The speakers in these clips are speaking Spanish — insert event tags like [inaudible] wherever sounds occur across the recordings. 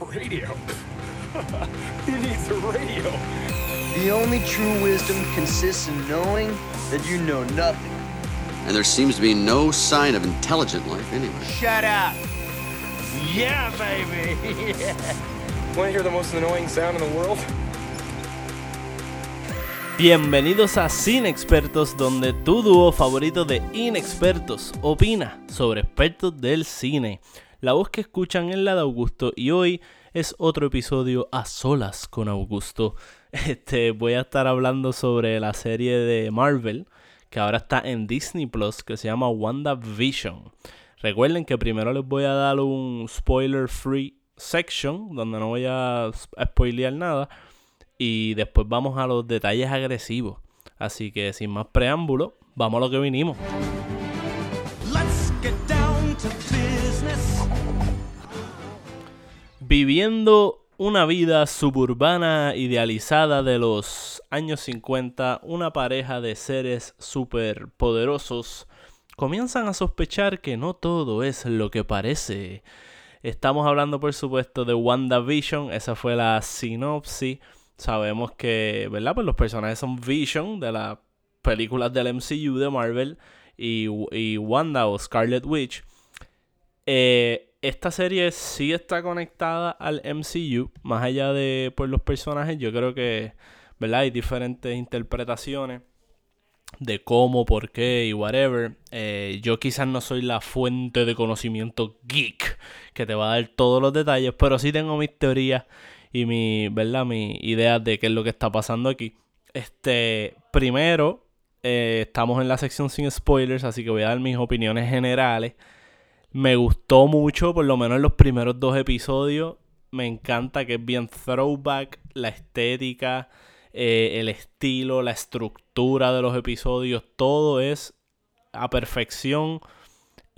Radio? Who needs a radio? The only true wisdom consists in knowing that you know nothing. And there seems to be no sign of intelligent life anywhere. Shut up! Yeah, baby! [laughs] Want to hear the most annoying sound in the world? Bienvenidos a Cine Expertos, donde tu dúo favorito de inexpertos opina sobre expertos del cine. La voz que escuchan es la de Augusto y hoy es otro episodio a solas con Augusto. [laughs] Este, voy a estar hablando sobre la serie de Marvel que ahora está en Disney Plus que se llama WandaVision. Recuerden que primero les voy a dar un spoiler free section donde no voy a spoilear nada y después vamos a los detalles agresivos. Así que sin más preámbulo, vamos a lo que vinimos. Viviendo una vida suburbana idealizada de los años 50, una pareja de seres superpoderosos comienzan a sospechar que no todo es lo que parece. Estamos hablando, por supuesto, de WandaVision, esa fue la sinopsis. Sabemos que, ¿verdad? Pues los personajes son Vision de las películas del MCU de Marvel y, y Wanda o Scarlet Witch. Eh, esta serie sí está conectada al MCU, más allá de por los personajes, yo creo que, ¿verdad? Hay diferentes interpretaciones de cómo, por qué y whatever. Eh, yo quizás no soy la fuente de conocimiento geek que te va a dar todos los detalles, pero sí tengo mis teorías y mi, ¿verdad? Mi idea de qué es lo que está pasando aquí. Este, primero, eh, estamos en la sección sin spoilers, así que voy a dar mis opiniones generales. Me gustó mucho, por lo menos en los primeros dos episodios. Me encanta que es bien throwback, la estética, eh, el estilo, la estructura de los episodios, todo es a perfección.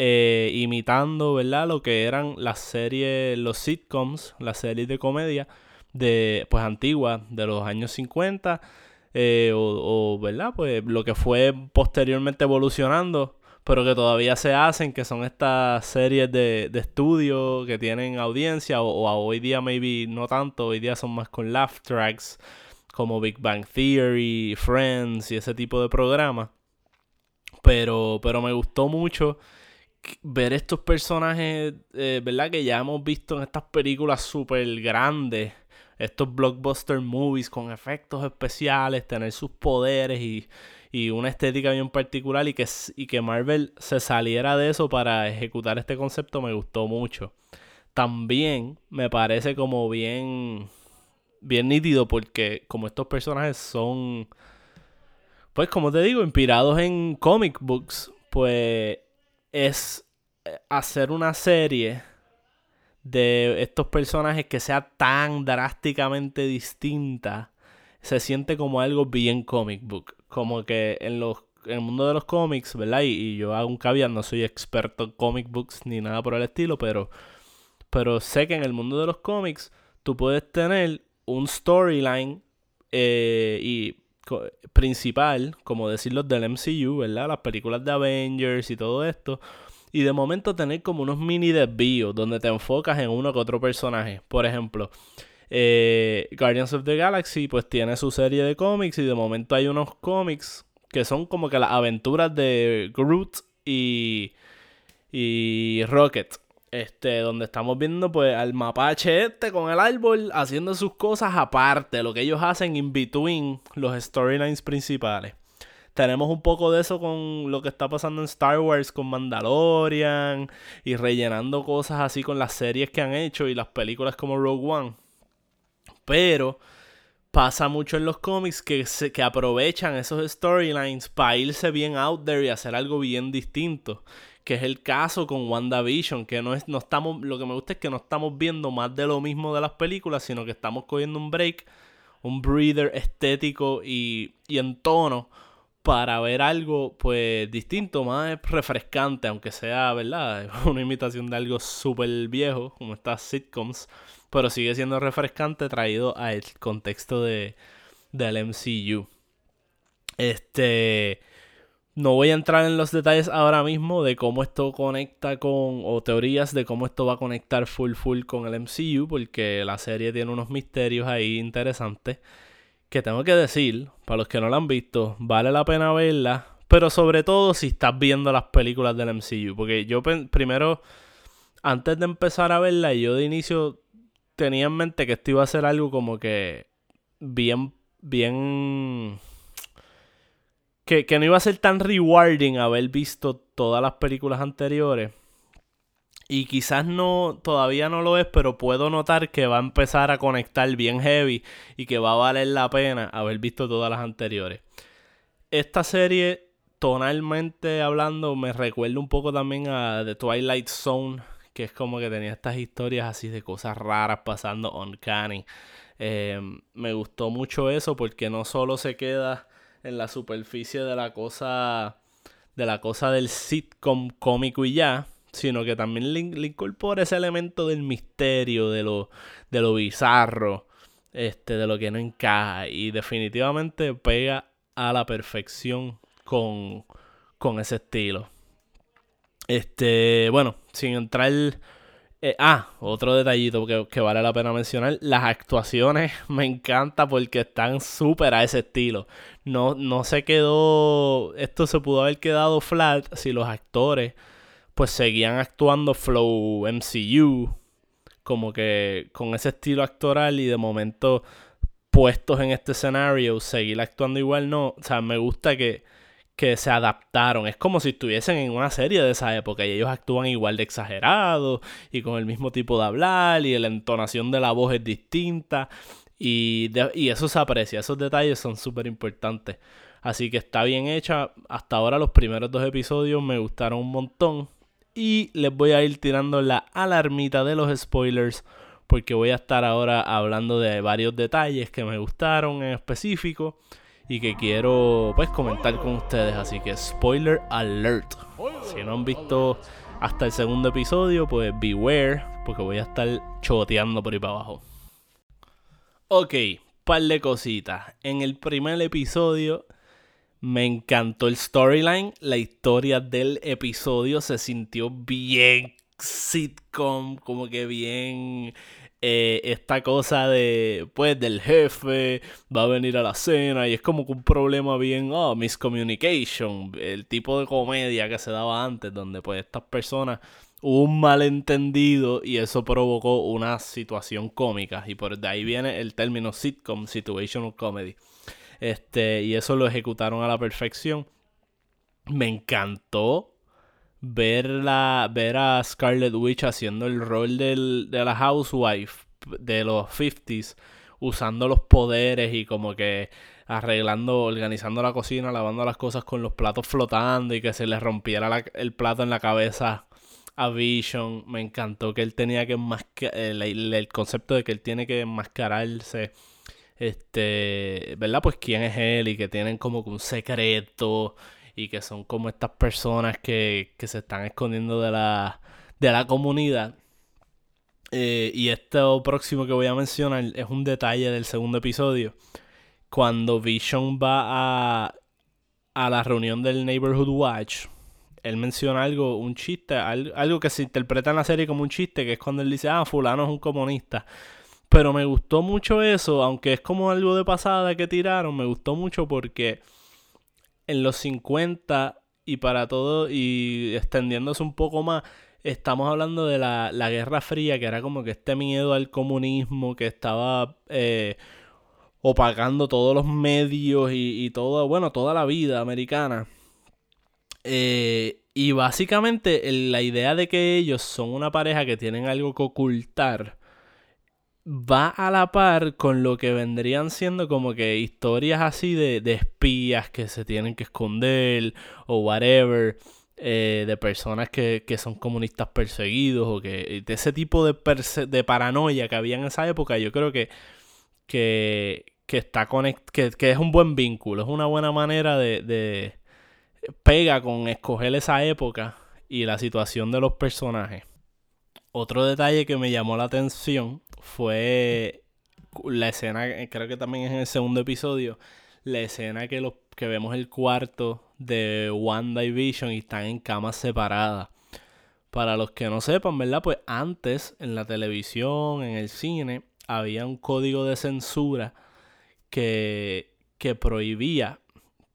Eh, imitando, ¿verdad? Lo que eran las series, los sitcoms, las series de comedia de, pues, antiguas, de los años 50, eh, o, ¿verdad? Pues lo que fue posteriormente evolucionando pero que todavía se hacen, que son estas series de, de estudio que tienen audiencia, o, hoy día maybe no tanto, hoy día son más con laugh tracks, como Big Bang Theory, Friends y ese tipo de programas. Pero, pero me gustó mucho ver estos personajes, eh, ¿verdad? Que ya hemos visto en estas películas súper grandes, estos blockbuster movies con efectos especiales, tener sus poderes y y una estética bien particular y que, y que Marvel se saliera de eso para ejecutar este concepto me gustó mucho. También me parece como bien, bien nítido porque como estos personajes son, pues como te digo, inspirados en comic books, pues es eh, hacer una serie de estos personajes que sea tan drásticamente distinta se siente como algo bien comic book como que en los en el mundo de los cómics, ¿verdad? Y, yo hago un no soy experto en comic books ni nada por el estilo, pero, pero sé que en el mundo de los cómics tú puedes tener un storyline eh, y principal, como decirlo, del MCU, ¿verdad? Las películas de Avengers y todo esto. Y de momento tener como unos mini desvíos donde te enfocas en uno que otro personaje. Por ejemplo, eh, Guardians of the Galaxy pues tiene su serie de cómics y de momento hay unos cómics que son como que las aventuras de Groot y, y Rocket. Este, donde estamos viendo pues al mapache este con el árbol haciendo sus cosas aparte, lo que ellos hacen in between los storylines principales. Tenemos un poco de eso con lo que está pasando en Star Wars con Mandalorian y rellenando cosas así con las series que han hecho y las películas como Rogue One. Pero pasa mucho en los cómics que, se, que aprovechan esos storylines para irse bien out there y hacer algo bien distinto. Que es el caso con WandaVision, que no es, no estamos, lo que me gusta es que no estamos viendo más de lo mismo de las películas, sino que estamos cogiendo un break, un breather estético y, y en tono para ver algo pues distinto, más refrescante, aunque sea, ¿verdad? [laughs] Una imitación de algo súper viejo, como estas sitcoms pero sigue siendo refrescante traído al contexto de, del MCU. Este. No voy a entrar en los detalles ahora mismo de cómo esto conecta con, o teorías de cómo esto va a conectar full full con el MCU, porque la serie tiene unos misterios ahí interesantes que tengo que decir, para los que no la han visto, vale la pena verla, pero sobre todo si estás viendo las películas del MCU, porque yo primero, antes de empezar a verla, yo de inicio tenía en mente que esto iba a ser algo como que bien, bien... Que, que no iba a ser tan rewarding haber visto todas las películas anteriores. Y quizás no, todavía no lo es, pero puedo notar que va a empezar a conectar bien heavy y que va a valer la pena haber visto todas las anteriores. Esta serie, tonalmente hablando, me recuerda un poco también a The Twilight Zone, que es como que tenía estas historias así de cosas raras pasando on Canny. Em, me gustó mucho eso porque no solo se queda en la superficie de la cosa de la cosa del sitcom cómico y ya, sino que también le, incorpora ese elemento del misterio, de lo, de lo bizarro, este, de lo que no encaja. Y definitivamente pega a la perfección con, con ese estilo. Este, bueno, sin entrar. Eh, ah, otro detallito que, que, vale la pena mencionar. Las actuaciones [laughs] me encanta porque están súper a ese estilo. No, no se quedó. Esto se pudo haber quedado flat si los actores pues seguían actuando flow MCU, como que con ese estilo actoral y de momento puestos en este escenario, seguir actuando igual no, o sea, me gusta que, que se adaptaron, es como si estuviesen en una serie de esa época y ellos actúan igual de exagerados y con el mismo tipo de hablar y la entonación de la voz es distinta y, y eso se aprecia, esos detalles son súper importantes. Así que está bien hecha. Hasta ahora los primeros dos episodios me gustaron un montón. Y les voy a ir tirando la alarmita de los spoilers. Porque voy a estar ahora hablando de varios detalles que me gustaron en específico. Y que quiero pues comentar con ustedes. Así que spoiler alert. Si no han visto hasta el segundo episodio, pues beware. Porque voy a estar choteando por ahí para abajo. Ok, par de cositas. En el primer episodio me encantó el storyline, la historia del episodio se sintió bien sitcom, como que bien eh, esta cosa de, pues, del jefe va a venir a la cena y es como que un problema bien, oh, miscommunication, el tipo de comedia que se daba antes, donde pues estas personas hubo un malentendido y eso provocó una situación cómica y por de ahí viene el término sitcom, situational comedy. Este, y eso lo ejecutaron a la perfección. Me encantó ver, ver a Scarlet Witch haciendo el rol del, de la housewife de los 50s, usando los poderes y como que arreglando, organizando la cocina, lavando las cosas con los platos flotando y que se le rompiera el plato en la cabeza a Vision. Me encantó que él tenía que enmascarar, el, el, concepto de que él tiene que enmascararse este, ¿verdad? Pues quién es él y que tienen como un secreto y que son como estas personas que, se están escondiendo de la, de la comunidad. Eh, y esto próximo que voy a mencionar es un detalle del segundo episodio. Cuando Vision va a, a la reunión del Neighborhood Watch, él menciona algo, un chiste, algo que se interpreta en la serie como un chiste, que es cuando él dice, ah, fulano es un comunista. Pero me gustó mucho eso, aunque es como algo de pasada que tiraron, me gustó mucho porque en los 50 y para todo, y extendiéndose un poco más, estamos hablando de la, Guerra Fría, que era como que este miedo al comunismo que estaba eh, opacando todos los medios y, y todo, bueno, toda la vida americana. Eh, y básicamente la idea de que ellos son una pareja que tienen algo que ocultar va a la par con lo que vendrían siendo como que historias así de, espías que se tienen que esconder o whatever, eh, de personas que, son comunistas perseguidos o que de ese tipo de, de paranoia que había en esa época, yo creo que, que, está que, que, es un buen vínculo, es una buena manera de, de pega con escoger esa época y la situación de los personajes. Otro detalle que me llamó la atención fue la escena, creo que también es en el segundo episodio, la escena que, los, que vemos el cuarto de Wanda y Vision y están en camas separadas. Para los que no sepan, ¿verdad? Pues antes en la televisión, en el cine, había un código de censura que, que prohibía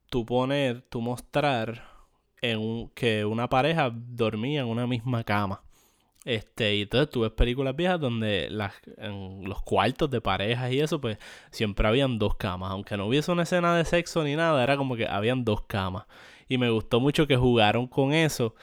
tú poner, tú mostrar en un, que una pareja dormía en una misma cama. Este, y entonces tú ves películas viejas donde las, en los cuartos de parejas y eso, pues siempre habían dos camas. Aunque no hubiese una escena de sexo ni nada, era como que habían dos camas. Y me gustó mucho que jugaron con eso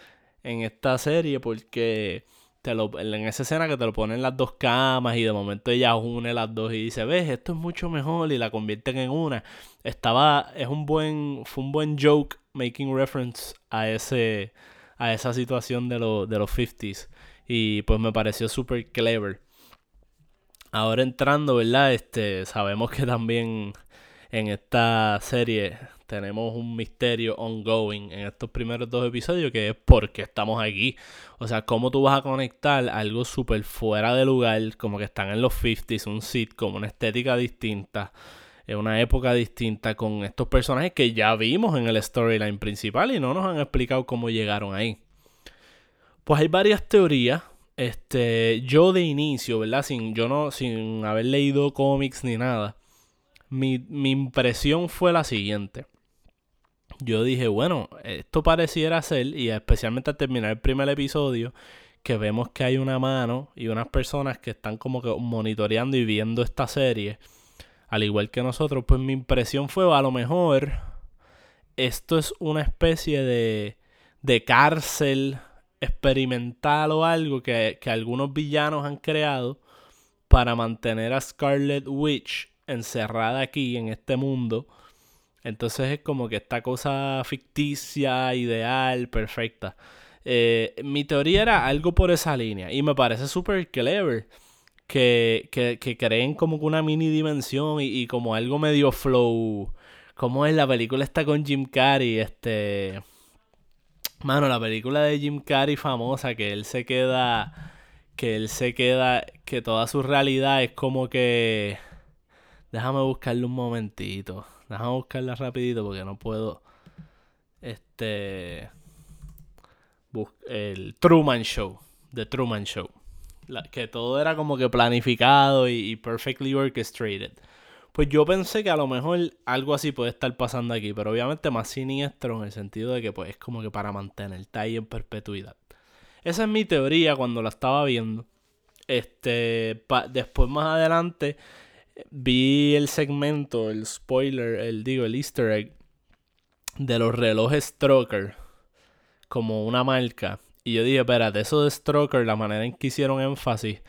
en esta serie porque te lo, en esa escena que te lo ponen las dos camas y de momento ella une las dos y dice, ves, esto es mucho mejor y la convierten en una. Estaba, es un buen, fue un buen joke making reference a ese, a esa situación de, de los 50s. Y pues me pareció súper clever. Ahora entrando, ¿verdad? Este, sabemos que también en esta serie tenemos un misterio ongoing en estos primeros dos episodios que es por qué estamos aquí. O sea, cómo tú vas a conectar algo súper fuera de lugar, como que están en los 50s, un sitcom, una estética distinta, en una época distinta con estos personajes que ya vimos en el storyline principal y no nos han explicado cómo llegaron ahí. Pues hay varias teorías. Este, yo de inicio, ¿verdad? Sin, yo no, sin haber leído cómics ni nada. Mi, mi impresión fue la siguiente. Yo dije, bueno, esto pareciera ser, y especialmente al terminar el primer episodio, que vemos que hay una mano y unas personas que están como que monitoreando y viendo esta serie, al igual que nosotros, pues mi impresión fue, a lo mejor, esto es una especie de, de cárcel experimental o algo que, algunos villanos han creado para mantener a Scarlet Witch encerrada aquí en este mundo. Entonces es como que esta cosa ficticia, ideal, perfecta. Eh, mi teoría era algo por esa línea y me parece súper clever que, que, creen como que una mini dimensión y, y, como algo medio flow. Como es la película está con Jim Carrey, este... Mano, la película de Jim Carrey famosa, que él se queda. Que él se queda. Que toda su realidad es como que. Déjame buscarle un momentito. Déjame buscarla rapidito porque no puedo. Este. El Truman Show. The Truman Show. que todo era como que planificado y, y perfectly orchestrated. Pues yo pensé que a lo mejor algo así puede estar pasando aquí, pero obviamente más siniestro en el sentido de que pues es como que para mantenerte ahí en perpetuidad. Esa es mi teoría cuando la estaba viendo. Este, después más adelante vi el segmento, el spoiler, el digo, el easter egg de los relojes Stroker como una marca. Y yo dije, espérate, eso de Stroker, la manera en que hicieron énfasis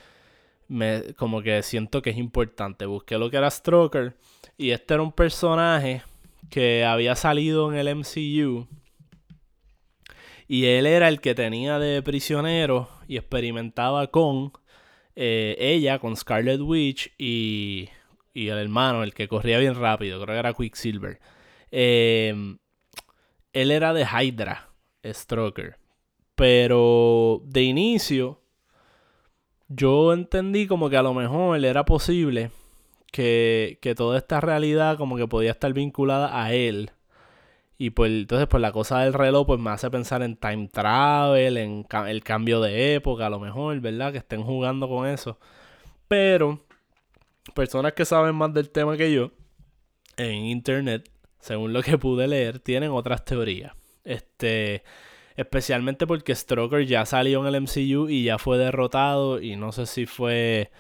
me, como que siento que es importante. Busqué lo que era Stroker y este era un personaje que había salido en el MCU. Y él era el que tenía de prisionero y experimentaba con eh, ella, con Scarlet Witch y, y, el hermano, el que corría bien rápido, creo que era Quicksilver. Em, él era de Hydra, Stroker. Pero de inicio yo entendí como que a lo mejor era posible que, toda esta realidad como que podía estar vinculada a él. Y pues entonces pues la cosa del reloj pues me hace pensar en time travel, en el cambio de época a lo mejor, ¿verdad? Que estén jugando con eso. Pero personas que saben más del tema que yo en internet, según lo que pude leer, tienen otras teorías. Este, Especialmente porque Stroker ya salió en el MCU y ya fue derrotado. Y no sé si fue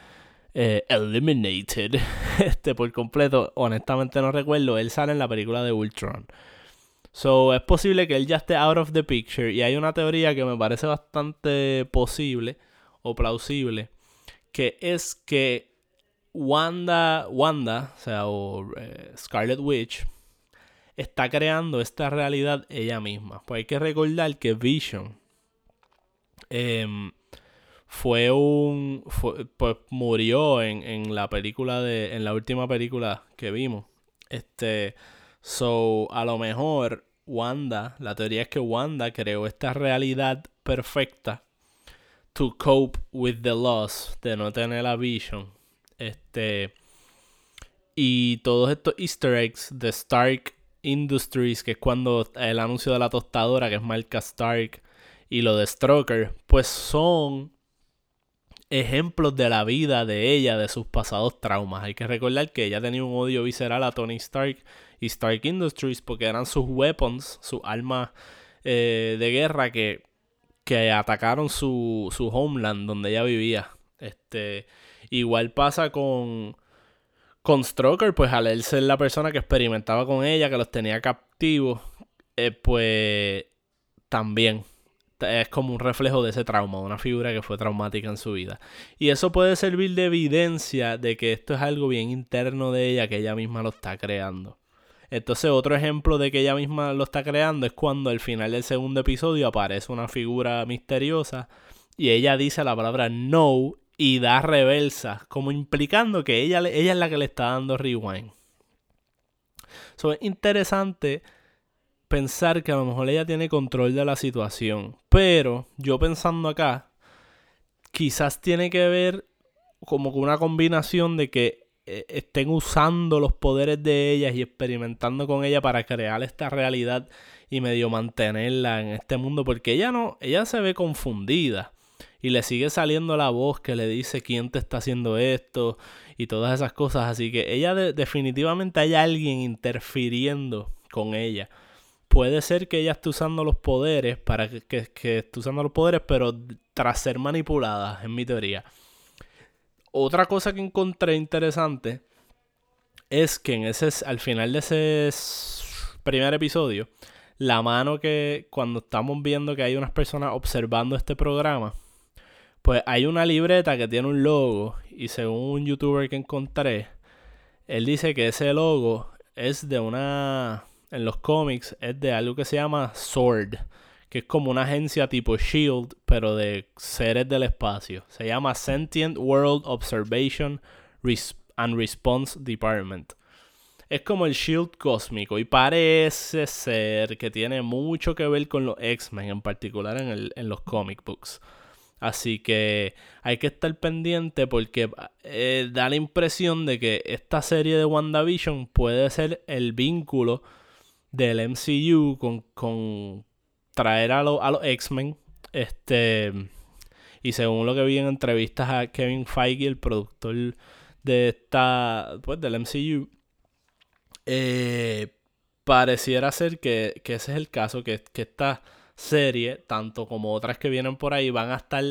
eh, eliminated [laughs] este, por completo. Honestamente no recuerdo. Él sale en la película de Ultron. So, es posible que él ya esté out of the picture. Y hay una teoría que me parece bastante posible o plausible. Que es que Wanda, Wanda, o sea, o eh, Scarlet Witch, está creando esta realidad ella misma. Pues hay que recordar que Vision em, fue un. pues murió en, en, la película de. En la última película que vimos. Este. So, a lo mejor Wanda. La teoría es que Wanda creó esta realidad perfecta. To cope with the loss. De no tener la Vision. Este. Y todos estos easter eggs de Stark Industries, que es cuando el anuncio de la tostadora, que es Marca Stark, y lo de Stroker, pues son ejemplos de la vida de ella, de sus pasados traumas. Hay que recordar que ella tenía un odio visceral a Tony Stark y Stark Industries porque eran sus weapons, sus armas eh, de guerra que, que atacaron su, su homeland donde ella vivía. Este, igual pasa con, con Stroker, pues al él ser la persona que experimentaba con ella, que los tenía captivos, eh, pues también es como un reflejo de ese trauma, una figura que fue traumática en su vida. Y eso puede servir de evidencia de que esto es algo bien interno de ella, que ella misma lo está creando. Entonces otro ejemplo de que ella misma lo está creando es cuando al final del segundo episodio aparece una figura misteriosa y ella dice la palabra no y da reversa, como implicando que ella, ella es la que le está dando rewind. Eso es interesante pensar que a lo mejor ella tiene control de la situación. Pero yo pensando acá, quizás tiene que ver como con una combinación de que eh, estén usando los poderes de ellas y experimentando con ella para crear esta realidad y medio mantenerla en este mundo. Porque ella no, ella se ve confundida. Y le sigue saliendo la voz que le dice quién te está haciendo esto y todas esas cosas. Así que ella definitivamente hay alguien interfiriendo con ella puede ser que ella esté usando los poderes para que, que, esté usando los poderes, pero tras ser manipulada, en mi teoría. Otra cosa que encontré interesante es que en ese, al final de ese primer episodio, la mano que cuando estamos viendo que hay unas personas observando este programa, pues hay una libreta que tiene un logo y según un youtuber que encontré, él dice que ese logo es de una en los cómics es de algo que se llama SWORD, que es como una agencia tipo SHIELD, pero de seres del espacio. Se llama Sentient World Observation and Response Department. Es como el SHIELD cósmico y parece ser que tiene mucho que ver con los X-Men, en particular en, en los comic books. Así que hay que estar pendiente porque eh, da la impresión de que esta serie de WandaVision puede ser el vínculo del MCU con, traer a, a los X-Men. Este, y según lo que vi en entrevistas a Kevin Feige, el productor de esta, pues, del MCU, eh, pareciera ser que, ese es el caso, que, que esta serie, tanto como otras que vienen por ahí, van a estar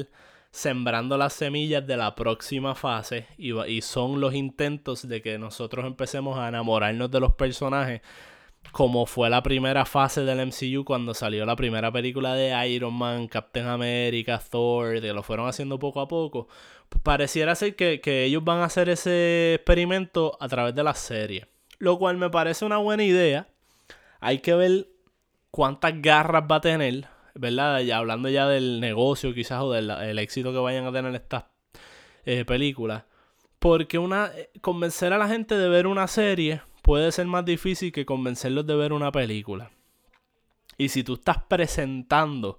sembrando las semillas de la próxima fase y, son los intentos de que nosotros empecemos a enamorarnos de los personajes como fue la primera fase del MCU cuando salió la primera película de Iron Man, Captain America, Thor, que lo fueron haciendo poco a poco, pareciera ser que, ellos van a hacer ese experimento a través de la serie. Lo cual me parece una buena idea. Hay que ver cuántas garras va a tener, ¿verdad? Ya hablando ya del negocio quizás o del éxito que vayan a tener estas eh, películas. Porque una, eh, convencer a la gente de ver una serie puede ser más difícil que convencerlos de ver una película. Y si tú estás presentando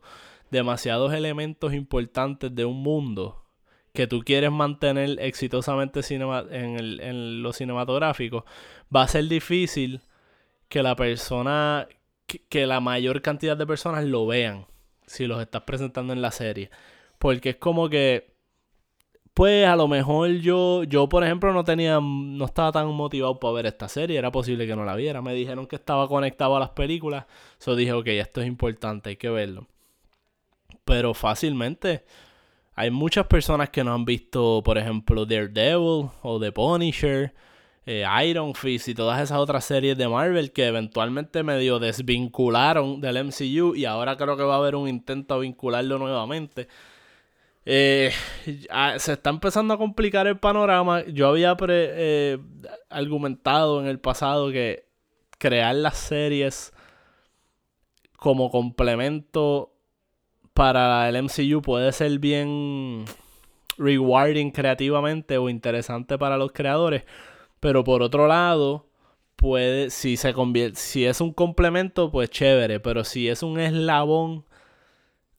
demasiados elementos importantes de un mundo que tú quieres mantener exitosamente en, en lo cinematográfico, va a ser difícil que la persona, que la mayor cantidad de personas lo vean si los estás presentando en la serie. Porque es como que pues a lo mejor yo, yo por ejemplo, no tenía, no estaba tan motivado para ver esta serie, era posible que no la viera. Me dijeron que estaba conectado a las películas, so dije, ok, esto es importante, hay que verlo. Pero fácilmente, hay muchas personas que no han visto, por ejemplo, Daredevil o The Punisher, eh, Iron Fist y todas esas otras series de Marvel que eventualmente medio desvincularon del MCU y ahora creo que va a haber un intento de vincularlo nuevamente. Eh, se está empezando a complicar el panorama. Yo había eh, argumentado en el pasado que crear las series como complemento para el MCU puede ser bien rewarding creativamente o interesante para los creadores. Pero por otro lado, puede, si se convierte, si es un complemento, pues chévere. Pero si es un eslabón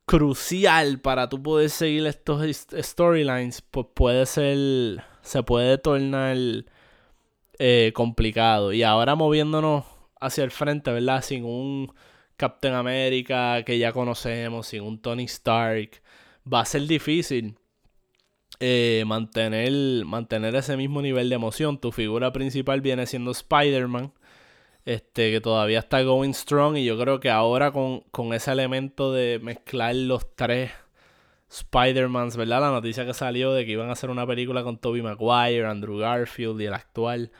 crucial para tú poder seguir estos storylines, pues puede ser, se puede tornar eh, complicado. Y ahora moviéndonos hacia el frente, ¿verdad? Sin un Captain America que ya conocemos, sin un Tony Stark, va a ser difícil eh, mantener, mantener ese mismo nivel de emoción. Tu figura principal viene siendo Spider-Man, este, que todavía está going strong y yo creo que ahora con, con ese elemento de mezclar los tres Spider-Mans, ¿verdad? La noticia que salió de que iban a hacer una película con Tobey Maguire, Andrew Garfield y el actual.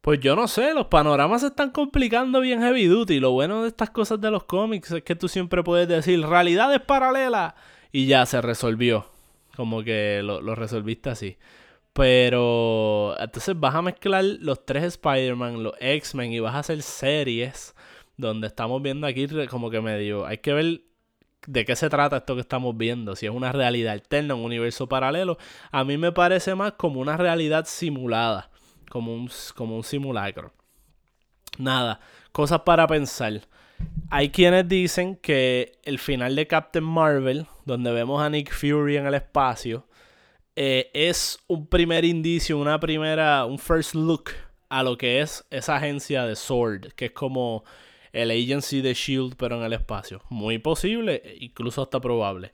Pues yo no sé, los panoramas se están complicando bien heavy duty. Lo bueno de estas cosas de los cómics es que tú siempre puedes decir realidades paralelas y ya se resolvió. Como que lo, lo resolviste así. Pero entonces vas a mezclar los tres Spider-Man, los X-Men y vas a hacer series donde estamos viendo aquí como que medio... Hay que ver de qué se trata esto que estamos viendo, si es una realidad alterna, un universo paralelo, a mí me parece más como una realidad simulada, como un, como un simulacro. Nada, cosas para pensar. Hay quienes dicen que el final de Captain Marvel, donde vemos a Nick Fury en el espacio, eh, es un primer indicio, una primera, un first look a lo que es esa agencia de Sword, que es como el Agency de Shield, pero en el espacio. Muy posible, incluso hasta probable.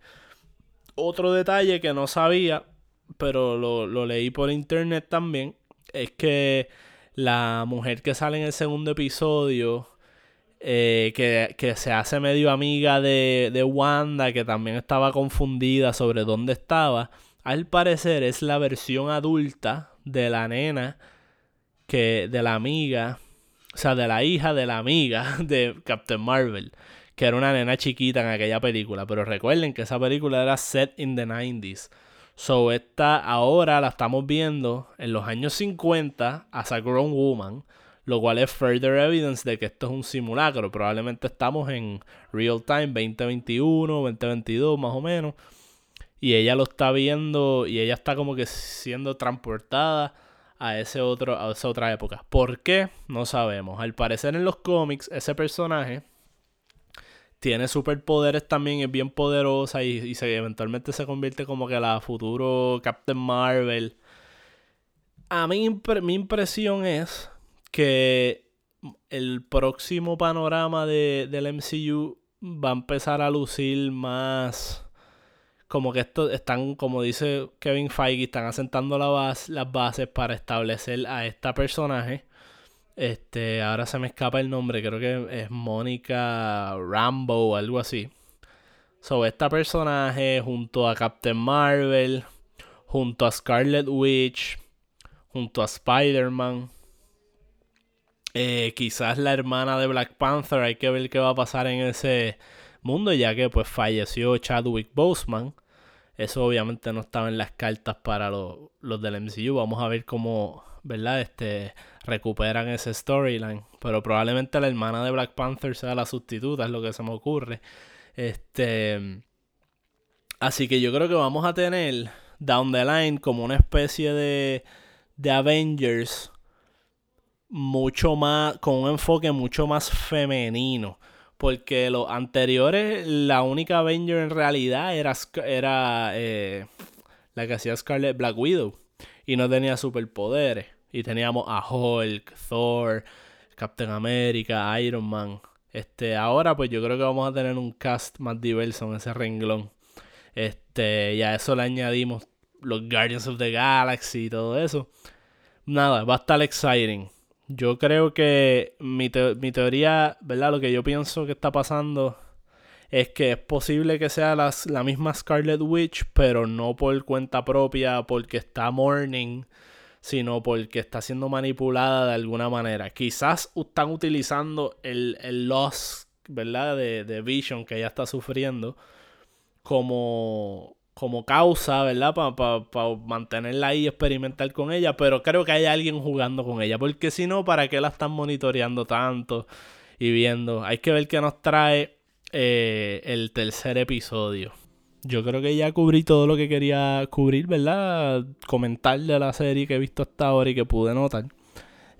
Otro detalle que no sabía, pero lo, leí por internet también, es que la mujer que sale en el segundo episodio, eh, que, se hace medio amiga de, de Wanda, que también estaba confundida sobre dónde estaba, al parecer es la versión adulta de la nena, que de la amiga o sea, de la hija de la amiga [laughs] de Captain Marvel, que era una nena chiquita en aquella película. Pero recuerden que esa película era set in the 90s. So, esta ahora la estamos viendo en los años 50 as a grown woman, lo cual es further evidence de que esto es un simulacro. Probablemente estamos en real time 2021, 2022 más o menos. Y ella lo está viendo y ella está como que siendo transportada a, ese otro, a esa otra época. ¿Por qué? No sabemos. Al parecer en los cómics, ese personaje tiene superpoderes también, es bien poderosa y, se, eventualmente se convierte como que la futuro Captain Marvel. A mí mi impresión es que el próximo panorama de, del MCU va a empezar a lucir más como que esto están, como dice Kevin Feige, están asentando la las bases para establecer a esta personaje. Este, ahora se me escapa el nombre, creo que es Mónica Rambo o algo así. Sobre esta personaje junto a Captain Marvel, junto a Scarlet Witch, junto a Spider-Man. Eh, quizás la hermana de Black Panther, hay que ver qué va a pasar en ese mundo, ya que pues falleció Chadwick Boseman. Eso obviamente no estaba en las cartas para los, del MCU. Vamos a ver cómo, ¿verdad? Este, recuperan ese storyline. Pero probablemente la hermana de Black Panther sea la sustituta, es lo que se me ocurre. Este. Así que yo creo que vamos a tener Down the Line como una especie de, de Avengers mucho más, con un enfoque mucho más femenino. Porque los anteriores, la única Avenger en realidad era, era eh, la que hacía Scarlet Black Widow. Y no tenía superpoderes. Y teníamos a Hulk, Thor, Captain America, Iron Man. Este, ahora pues yo creo que vamos a tener un cast más diverso en ese renglón. Este, y a eso le añadimos los Guardians of the Galaxy y todo eso. Nada, va a estar exciting. Yo creo que mi, teoría, ¿verdad? Lo que yo pienso que está pasando es que es posible que sea la misma Scarlet Witch, pero no por cuenta propia, porque está mourning, sino porque está siendo manipulada de alguna manera. Quizás están utilizando el, el loss, ¿verdad? De, de Vision que ella está sufriendo como, como causa, ¿verdad? Para mantenerla ahí y experimentar con ella. Pero creo que hay alguien jugando con ella. Porque si no, ¿para qué la están monitoreando tanto y viendo? Hay que ver qué nos trae eh, el tercer episodio. Yo creo que ya cubrí todo lo que quería cubrir, ¿verdad? Comentar de la serie que he visto hasta ahora y que pude notar.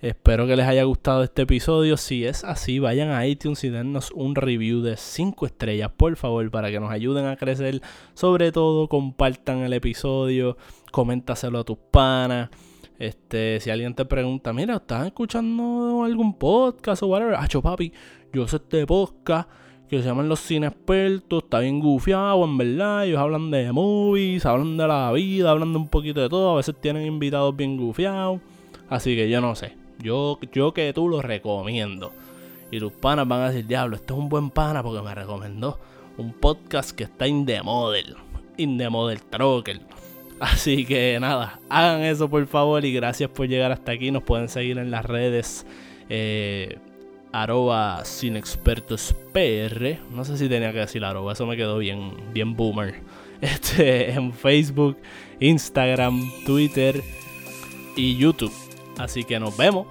Espero que les haya gustado este episodio. Si es así, vayan a iTunes y dennos un review de 5 estrellas, por favor, para que nos ayuden a crecer. Sobre todo, compartan el episodio, coméntaselo a tus panas. Este, si alguien te pregunta, mira, ¿estás escuchando algún podcast o whatever? Hacho, papi, yo sé este podcast que se llaman Los Cine Expertos, está bien gufiado, en verdad. Ellos hablan de movies, hablan de la vida, hablan de un poquito de todo. A veces tienen invitados bien gufiados. Así que yo no sé. Yo, yo que tú lo recomiendo. Y tus panas van a decir, diablo, este es un buen pana porque me recomendó un podcast que está in the model. In the model trucker. [laughs] Así que nada, hagan eso por favor y gracias por llegar hasta aquí. Nos pueden seguir en las redes eh, arroba sin expertos PR. No sé si tenía que decir arroba, eso me quedó bien, bien boomer. [laughs] Este, en Facebook, Instagram, Twitter y YouTube. Así que nos vemos